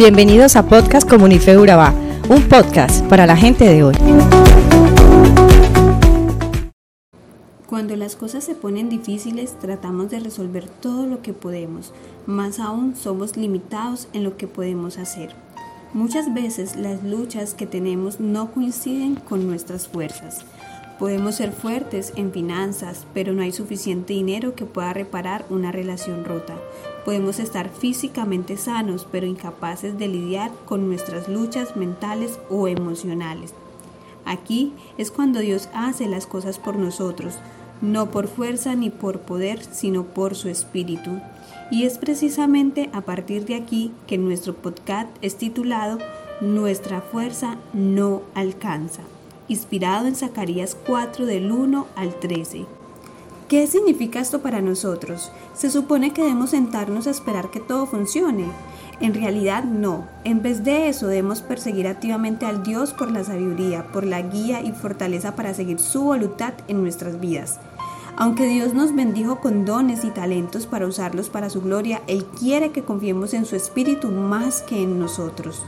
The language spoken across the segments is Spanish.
Bienvenidos a Podcast Comunife un podcast para la gente de hoy. Cuando las cosas se ponen difíciles, tratamos de resolver todo lo que podemos, más aún somos limitados en lo que podemos hacer. Muchas veces las luchas que tenemos no coinciden con nuestras fuerzas. Podemos ser fuertes en finanzas, pero no hay suficiente dinero que pueda reparar una relación rota. Podemos estar físicamente sanos, pero incapaces de lidiar con nuestras luchas mentales o emocionales. Aquí es cuando Dios hace las cosas por nosotros, no por fuerza ni por poder, sino por su espíritu. Y es precisamente a partir de aquí que nuestro podcast es titulado Nuestra fuerza no alcanza inspirado en Zacarías 4 del 1 al 13. ¿Qué significa esto para nosotros? Se supone que debemos sentarnos a esperar que todo funcione. En realidad no. En vez de eso debemos perseguir activamente al Dios por la sabiduría, por la guía y fortaleza para seguir su voluntad en nuestras vidas. Aunque Dios nos bendijo con dones y talentos para usarlos para su gloria, Él quiere que confiemos en su Espíritu más que en nosotros.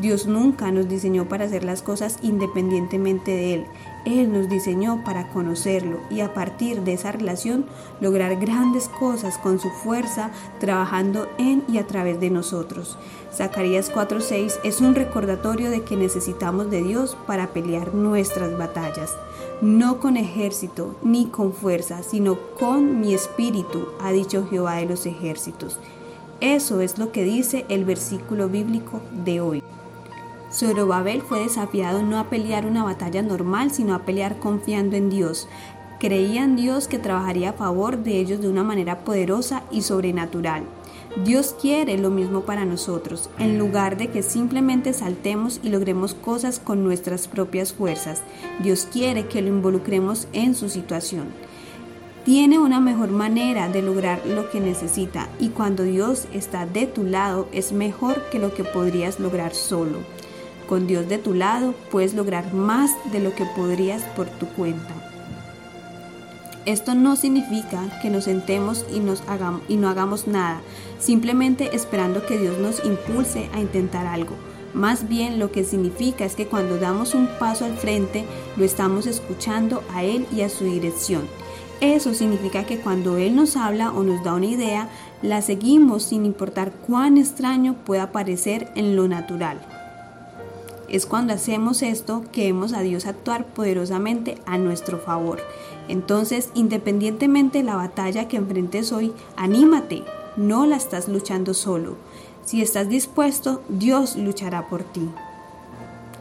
Dios nunca nos diseñó para hacer las cosas independientemente de Él. Él nos diseñó para conocerlo y a partir de esa relación lograr grandes cosas con su fuerza, trabajando en y a través de nosotros. Zacarías 4:6 es un recordatorio de que necesitamos de Dios para pelear nuestras batallas. No con ejército ni con fuerza, sino con mi espíritu, ha dicho Jehová de los ejércitos. Eso es lo que dice el versículo bíblico de hoy. Zorobabel fue desafiado no a pelear una batalla normal, sino a pelear confiando en Dios. Creía en Dios que trabajaría a favor de ellos de una manera poderosa y sobrenatural. Dios quiere lo mismo para nosotros, en lugar de que simplemente saltemos y logremos cosas con nuestras propias fuerzas. Dios quiere que lo involucremos en su situación. Tiene una mejor manera de lograr lo que necesita y cuando Dios está de tu lado es mejor que lo que podrías lograr solo. Con Dios de tu lado puedes lograr más de lo que podrías por tu cuenta. Esto no significa que nos sentemos y, nos hagamos, y no hagamos nada, simplemente esperando que Dios nos impulse a intentar algo. Más bien lo que significa es que cuando damos un paso al frente, lo estamos escuchando a Él y a su dirección. Eso significa que cuando Él nos habla o nos da una idea, la seguimos sin importar cuán extraño pueda parecer en lo natural. Es cuando hacemos esto que vemos a Dios actuar poderosamente a nuestro favor. Entonces, independientemente de la batalla que enfrentes hoy, anímate, no la estás luchando solo. Si estás dispuesto, Dios luchará por ti.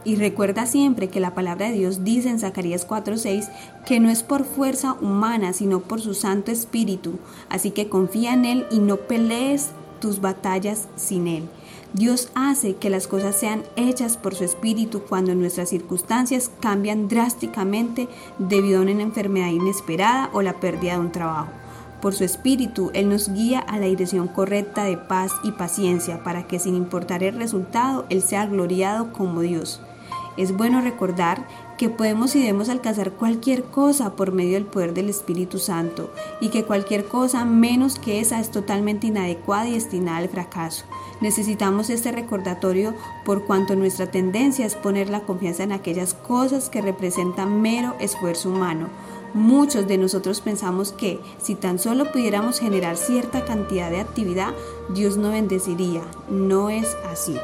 Y recuerda siempre que la palabra de Dios dice en Zacarías 4:6 que no es por fuerza humana, sino por su Santo Espíritu. Así que confía en Él y no pelees tus batallas sin Él. Dios hace que las cosas sean hechas por su espíritu cuando nuestras circunstancias cambian drásticamente debido a una enfermedad inesperada o la pérdida de un trabajo. Por su espíritu, Él nos guía a la dirección correcta de paz y paciencia para que sin importar el resultado, Él sea gloriado como Dios. Es bueno recordar que podemos y debemos alcanzar cualquier cosa por medio del poder del Espíritu Santo y que cualquier cosa menos que esa es totalmente inadecuada y destinada al fracaso. Necesitamos este recordatorio por cuanto nuestra tendencia es poner la confianza en aquellas cosas que representan mero esfuerzo humano. Muchos de nosotros pensamos que si tan solo pudiéramos generar cierta cantidad de actividad, Dios no bendeciría. No es así.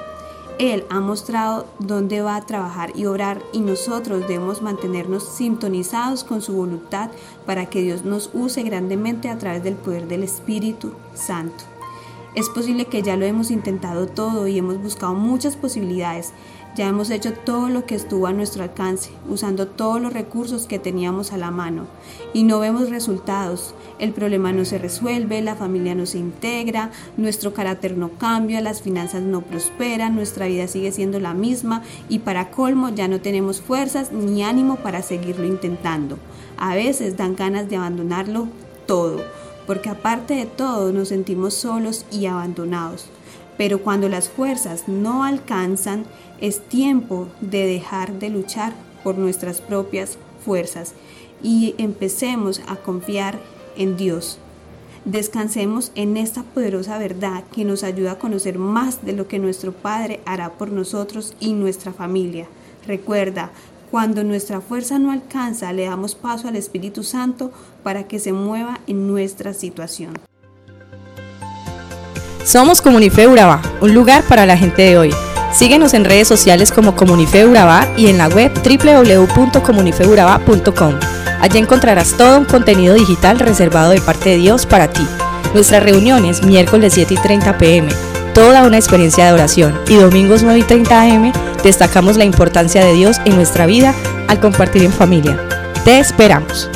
Él ha mostrado dónde va a trabajar y orar y nosotros debemos mantenernos sintonizados con su voluntad para que Dios nos use grandemente a través del poder del Espíritu Santo. Es posible que ya lo hemos intentado todo y hemos buscado muchas posibilidades. Ya hemos hecho todo lo que estuvo a nuestro alcance, usando todos los recursos que teníamos a la mano. Y no vemos resultados. El problema no se resuelve, la familia no se integra, nuestro carácter no cambia, las finanzas no prosperan, nuestra vida sigue siendo la misma y para colmo ya no tenemos fuerzas ni ánimo para seguirlo intentando. A veces dan ganas de abandonarlo todo porque aparte de todo nos sentimos solos y abandonados. Pero cuando las fuerzas no alcanzan, es tiempo de dejar de luchar por nuestras propias fuerzas y empecemos a confiar en Dios. Descansemos en esta poderosa verdad que nos ayuda a conocer más de lo que nuestro Padre hará por nosotros y nuestra familia. Recuerda, cuando nuestra fuerza no alcanza, le damos paso al Espíritu Santo para que se mueva en nuestra situación. Somos Comunife Urabá, un lugar para la gente de hoy. Síguenos en redes sociales como Comunife Urabá y en la web www.comunifeurabá.com. Allí encontrarás todo un contenido digital reservado de parte de Dios para ti. Nuestras reuniones miércoles 7 y 30 pm, toda una experiencia de oración y domingos 9 y 30 am destacamos la importancia de Dios en nuestra vida al compartir en familia. Te esperamos.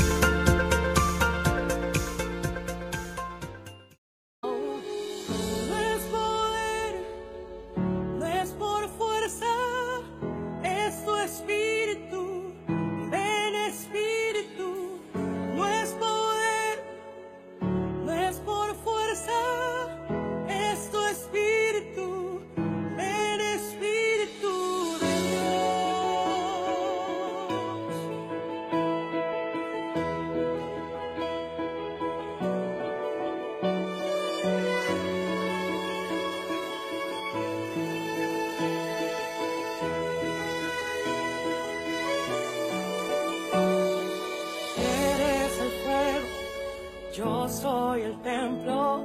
Soy el templo,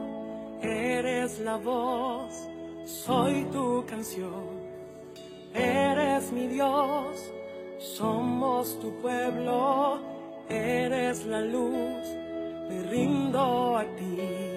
eres la voz, soy tu canción. Eres mi Dios, somos tu pueblo, eres la luz, me rindo a ti.